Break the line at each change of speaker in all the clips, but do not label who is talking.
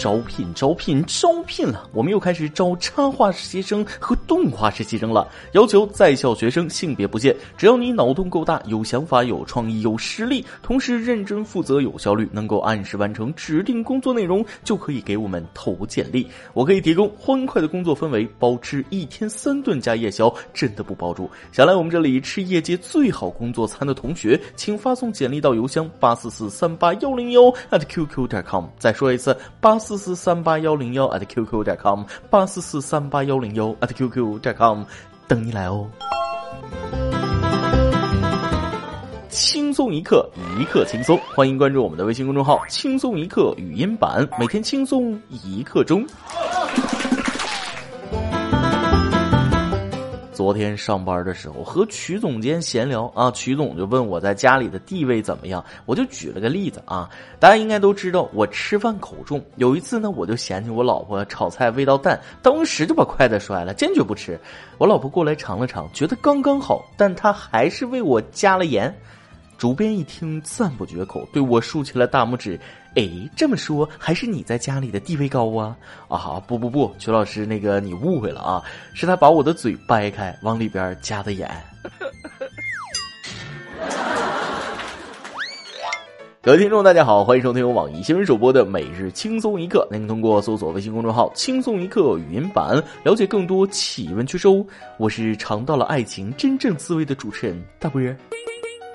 招聘，招聘，招聘了！我们又开始招插画实习生和动画实习生了。要求在校学生性别不限，只要你脑洞够大、有想法、有创意、有实力，同时认真负责、有效率，能够按时完成指定工作内容，就可以给我们投简历。我可以提供欢快的工作氛围，包吃一天三顿加夜宵，真的不包住。想来我们这里吃业界最好工作餐的同学，请发送简历到邮箱八四四三八幺零幺 at qq 点 com。再说一次，八四四三八幺零幺 at qq 点 com，八四四三八幺零幺 at qq 点 com，等你来哦。轻松一刻，一刻轻松，欢迎关注我们的微信公众号“轻松一刻语音版”，每天轻松一刻钟。昨天上班的时候和曲总监闲聊啊，曲总就问我在家里的地位怎么样，我就举了个例子啊，大家应该都知道我吃饭口重，有一次呢我就嫌弃我老婆炒菜味道淡，当时就把筷子摔了，坚决不吃。我老婆过来尝了尝，觉得刚刚好，但她还是为我加了盐。主编一听赞不绝口，对我竖起了大拇指。哎，这么说还是你在家里的地位高啊？啊，不不不，曲老师，那个你误会了啊，是他把我的嘴掰开，往里边加的盐。各位听众，大家好，欢迎收听由网易新闻首播的《每日轻松一刻》，您通过搜索微信公众号“轻松一刻”语音版了解更多奇闻趣事。我是尝到了爱情真正滋味的主持人大波。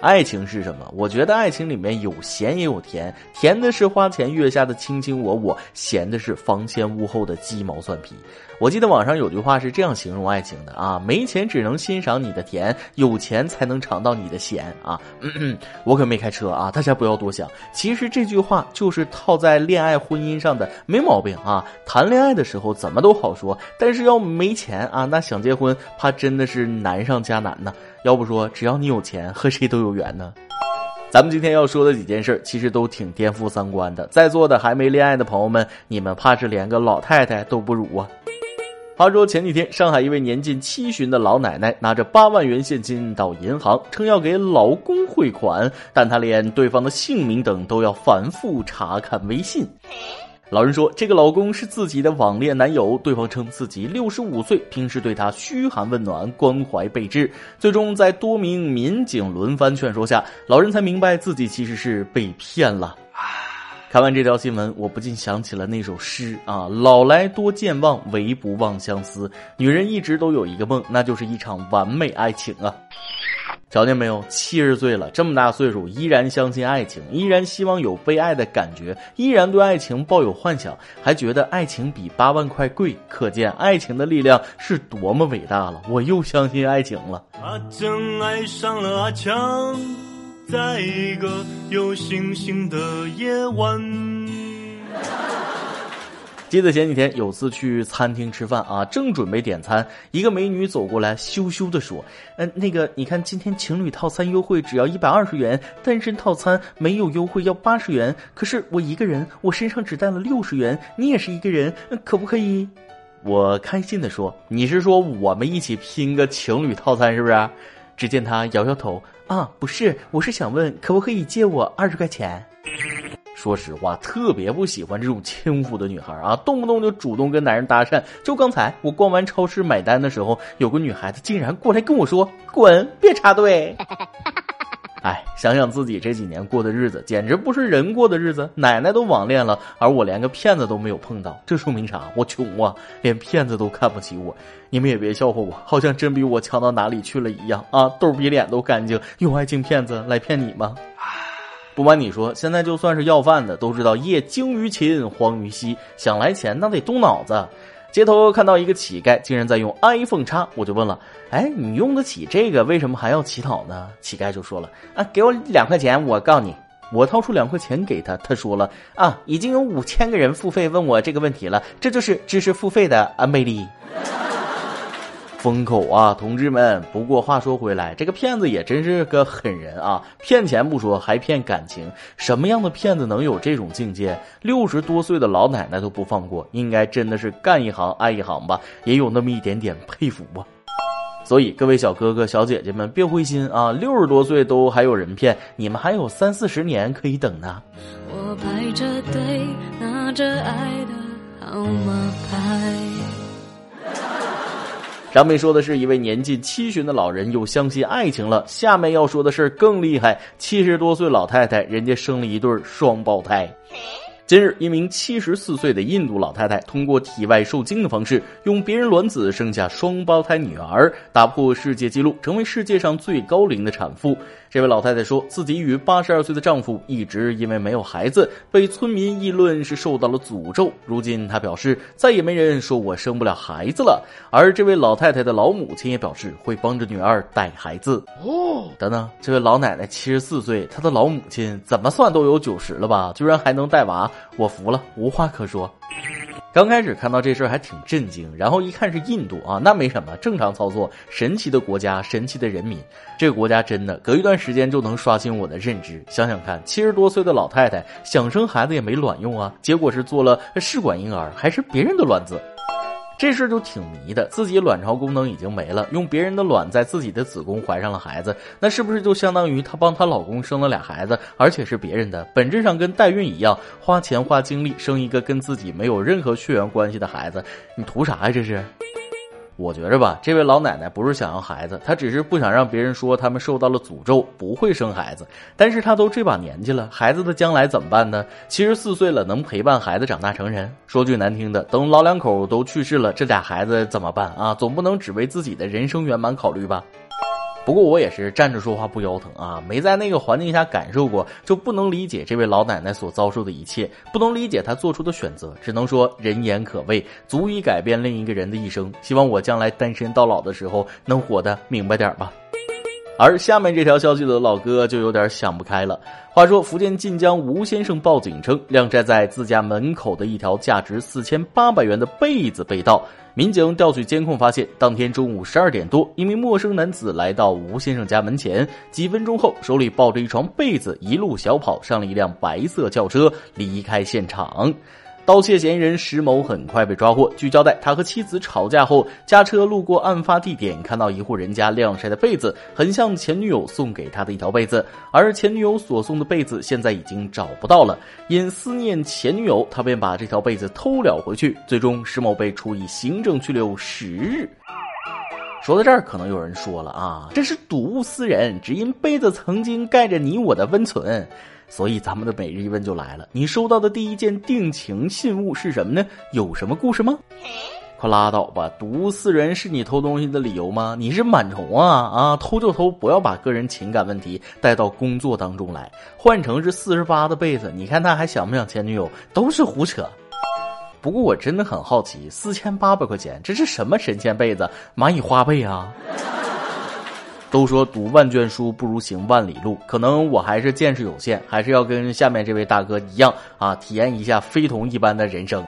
爱情是什么？我觉得爱情里面有咸也有甜，甜的是花前月下的卿卿我我，咸的是房前屋后的鸡毛蒜皮。我记得网上有句话是这样形容爱情的啊：没钱只能欣赏你的甜，有钱才能尝到你的咸啊。嗯嗯，我可没开车啊，大家不要多想。其实这句话就是套在恋爱婚姻上的，没毛病啊。谈恋爱的时候怎么都好说，但是要没钱啊，那想结婚怕真的是难上加难呢。要不说，只要你有钱，和谁都有有缘呢。咱们今天要说的几件事，其实都挺颠覆三观的。在座的还没恋爱的朋友们，你们怕是连个老太太都不如啊！话说前几天，上海一位年近七旬的老奶奶拿着八万元现金到银行，称要给老公汇款，但她连对方的姓名等都要反复查看微信。老人说，这个老公是自己的网恋男友。对方称自己六十五岁，平时对他嘘寒问暖、关怀备至。最终在多名民警轮番劝说下，老人才明白自己其实是被骗了。看完这条新闻，我不禁想起了那首诗啊：“老来多健忘，唯不忘相思。”女人一直都有一个梦，那就是一场完美爱情啊。瞧见没有？七十岁了，这么大岁数，依然相信爱情，依然希望有被爱的感觉，依然对爱情抱有幻想，还觉得爱情比八万块贵，可见爱情的力量是多么伟大了。我又相信爱情了。阿珍爱上了阿强，在一个有星星的夜晚。记得前几天有次去餐厅吃饭啊，正准备点餐，一个美女走过来，羞羞的说：“嗯，那个，你看今天情侣套餐优惠只要一百二十元，单身套餐没有优惠要八十元。可是我一个人，我身上只带了六十元，你也是一个人，可不可以？”我开心的说：“你是说我们一起拼个情侣套餐是不是？”只见他摇摇头：“啊，不是，我是想问，可不可以借我二十块钱？”说实话，特别不喜欢这种轻浮的女孩啊，动不动就主动跟男人搭讪。就刚才我逛完超市买单的时候，有个女孩子竟然过来跟我说：“滚，别插队。”哎，想想自己这几年过的日子，简直不是人过的日子。奶奶都网恋了，而我连个骗子都没有碰到，这说明啥？我穷啊，连骗子都看不起我。你们也别笑话我，好像真比我强到哪里去了一样啊！兜比脸都干净，用爱情骗子来骗你吗？不瞒你说，现在就算是要饭的，都知道业精于勤，荒于嬉。想来钱，那得动脑子。街头看到一个乞丐，竟然在用 iPhone 叉，我就问了：“哎，你用得起这个，为什么还要乞讨呢？”乞丐就说了：“啊，给我两块钱，我告你。”我掏出两块钱给他，他说了：“啊，已经有五千个人付费问我这个问题了，这就是知识付费的啊魅力。”封口啊，同志们！不过话说回来，这个骗子也真是个狠人啊！骗钱不说，还骗感情。什么样的骗子能有这种境界？六十多岁的老奶奶都不放过，应该真的是干一行爱一行吧？也有那么一点点佩服吧。所以各位小哥哥小姐姐们，别灰心啊！六十多岁都还有人骗，你们还有三四十年可以等呢。我排着队，拿着爱的。号码牌。上面说的是一位年近七旬的老人又相信爱情了，下面要说的事儿更厉害，七十多岁老太太人家生了一对双胞胎。近日，一名七十四岁的印度老太太通过体外受精的方式，用别人卵子生下双胞胎女儿，打破世界纪录，成为世界上最高龄的产妇。这位老太太说自己与八十二岁的丈夫一直因为没有孩子，被村民议论是受到了诅咒。如今她表示再也没人说我生不了孩子了。而这位老太太的老母亲也表示会帮着女儿带孩子。哦，等等，这位老奶奶七十四岁，她的老母亲怎么算都有九十了吧？居然还能带娃。我服了，无话可说。刚开始看到这事儿还挺震惊，然后一看是印度啊，那没什么，正常操作。神奇的国家，神奇的人民，这个国家真的隔一段时间就能刷新我的认知。想想看，七十多岁的老太太想生孩子也没卵用啊，结果是做了试管婴儿，还是别人的卵子。这事就挺迷的，自己卵巢功能已经没了，用别人的卵在自己的子宫怀上了孩子，那是不是就相当于她帮她老公生了俩孩子，而且是别人的？本质上跟代孕一样，花钱花精力生一个跟自己没有任何血缘关系的孩子，你图啥呀？这是。我觉着吧，这位老奶奶不是想要孩子，她只是不想让别人说他们受到了诅咒，不会生孩子。但是她都这把年纪了，孩子的将来怎么办呢？七十四岁了，能陪伴孩子长大成人？说句难听的，等老两口都去世了，这俩孩子怎么办啊？总不能只为自己的人生圆满考虑吧？不过我也是站着说话不腰疼啊，没在那个环境下感受过，就不能理解这位老奶奶所遭受的一切，不能理解她做出的选择，只能说人言可畏，足以改变另一个人的一生。希望我将来单身到老的时候能活得明白点吧。而下面这条消息的老哥就有点想不开了。话说，福建晋江吴先生报警称，晾晒在自家门口的一条价值四千八百元的被子被盗。民警调取监控发现，当天中午十二点多，一名陌生男子来到吴先生家门前，几分钟后，手里抱着一床被子，一路小跑上了一辆白色轿车，离开现场。盗窃嫌疑人石某很快被抓获。据交代，他和妻子吵架后，驾车路过案发地点，看到一户人家晾晒的被子，很像前女友送给他的一条被子。而前女友所送的被子现在已经找不到了，因思念前女友，他便把这条被子偷了回去。最终，石某被处以行政拘留十日。说到这儿，可能有人说了啊，这是睹物思人，只因被子曾经盖着你我的温存。所以咱们的每日一问就来了：你收到的第一件定情信物是什么呢？有什么故事吗？快拉倒吧！毒物思人是你偷东西的理由吗？你是螨虫啊啊！偷就偷，不要把个人情感问题带到工作当中来。换成是四十八的被子，你看他还想不想前女友？都是胡扯。不过我真的很好奇，四千八百块钱，这是什么神仙被子？蚂蚁花被啊？都说读万卷书不如行万里路，可能我还是见识有限，还是要跟下面这位大哥一样啊，体验一下非同一般的人生。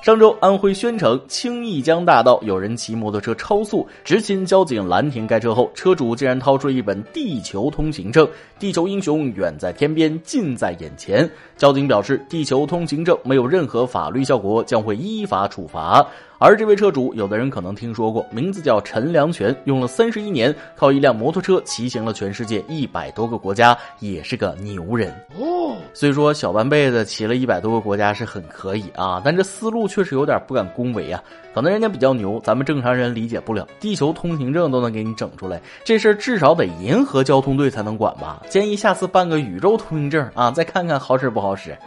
上周，安徽宣城青弋江大道有人骑摩托车超速，执勤交警拦停该车后，车主竟然掏出一本地球通行证。地球英雄远在天边，近在眼前。交警表示，地球通行证没有任何法律效果，将会依法处罚。而这位车主，有的人可能听说过，名字叫陈良全，用了三十一年，靠一辆摩托车骑行了全世界一百多个国家，也是个牛人哦。虽说小半辈子骑了一百多个国家是很可以啊，但这思路确实有点不敢恭维啊。可能人家比较牛，咱们正常人理解不了。地球通行证都能给你整出来，这事儿至少得银河交通队才能管吧？建议下次办个宇宙通行证啊，再看看好使不好使。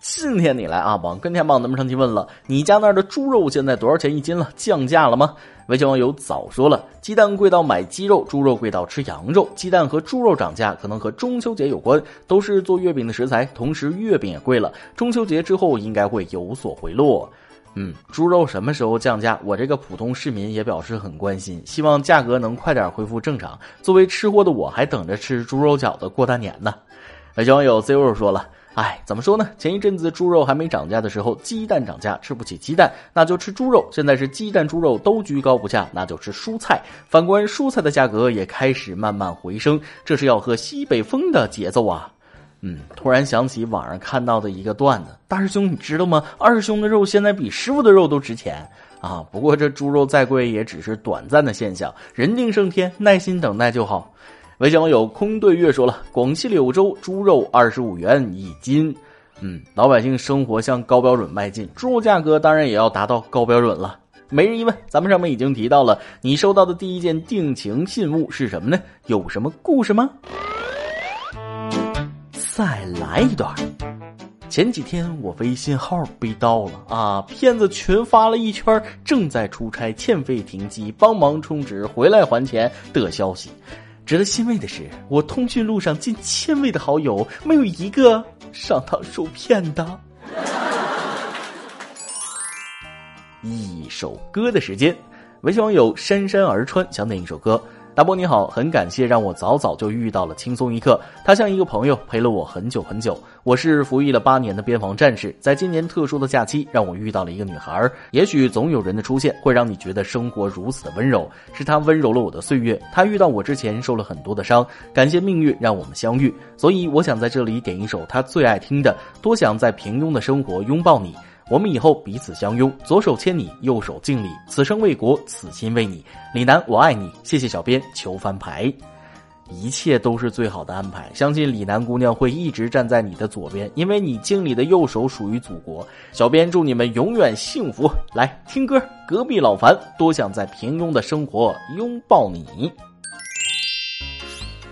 今天你来啊，往跟天帮咱们上去问了，你家那儿的猪肉现在多少钱一斤了？降价了吗？微信网友早说了，鸡蛋贵到买鸡肉，猪肉贵到吃羊肉。鸡蛋和猪肉涨价可能和中秋节有关，都是做月饼的食材，同时月饼也贵了。中秋节之后应该会有所回落。嗯，猪肉什么时候降价？我这个普通市民也表示很关心，希望价格能快点恢复正常。作为吃货的我，还等着吃猪肉饺子过大年呢。微信网友 zero 说了。哎，怎么说呢？前一阵子猪肉还没涨价的时候，鸡蛋涨价，吃不起鸡蛋，那就吃猪肉。现在是鸡蛋、猪肉都居高不下，那就吃蔬菜。反观蔬菜的价格也开始慢慢回升，这是要喝西北风的节奏啊！嗯，突然想起网上看到的一个段子，大师兄你知道吗？二师兄的肉现在比师傅的肉都值钱啊！不过这猪肉再贵，也只是短暂的现象，人定胜天，耐心等待就好。微信网友空对月说了：广西柳州猪肉二十五元一斤。嗯，老百姓生活向高标准迈进，猪肉价格当然也要达到高标准了。每日一问，咱们上面已经提到了，你收到的第一件定情信物是什么呢？有什么故事吗？再来一段。前几天我微信号被盗了啊！骗子群发了一圈正在出差欠费停机，帮忙充值回来还钱的消息。值得欣慰的是，我通讯录上近千位的好友，没有一个上当受骗的。一首歌的时间，微信网友姗姗而川想点一首歌。大波你好，很感谢让我早早就遇到了轻松一刻。他像一个朋友，陪了我很久很久。我是服役了八年的边防战士，在今年特殊的假期，让我遇到了一个女孩。也许总有人的出现会让你觉得生活如此的温柔，是她温柔了我的岁月。她遇到我之前受了很多的伤，感谢命运让我们相遇。所以我想在这里点一首她最爱听的《多想在平庸的生活拥抱你》。我们以后彼此相拥，左手牵你，右手敬礼，此生为国，此心为你。李楠，我爱你。谢谢小编求翻牌，一切都是最好的安排。相信李楠姑娘会一直站在你的左边，因为你敬礼的右手属于祖国。小编祝你们永远幸福。来听歌，隔壁老樊多想在平庸的生活拥抱你。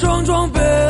撞撞奔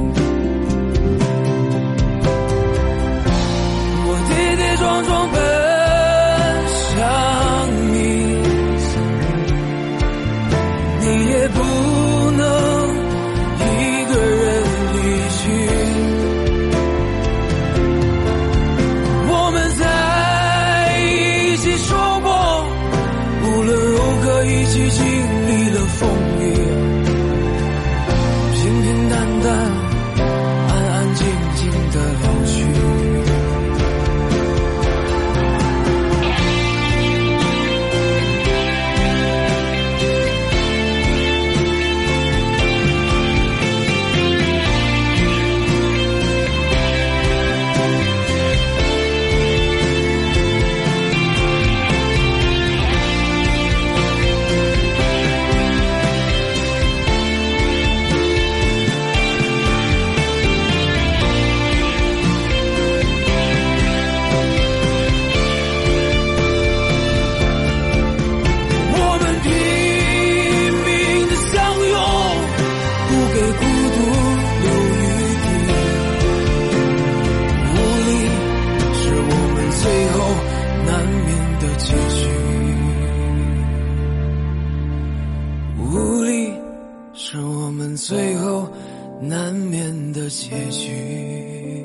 何一最后难免的结局。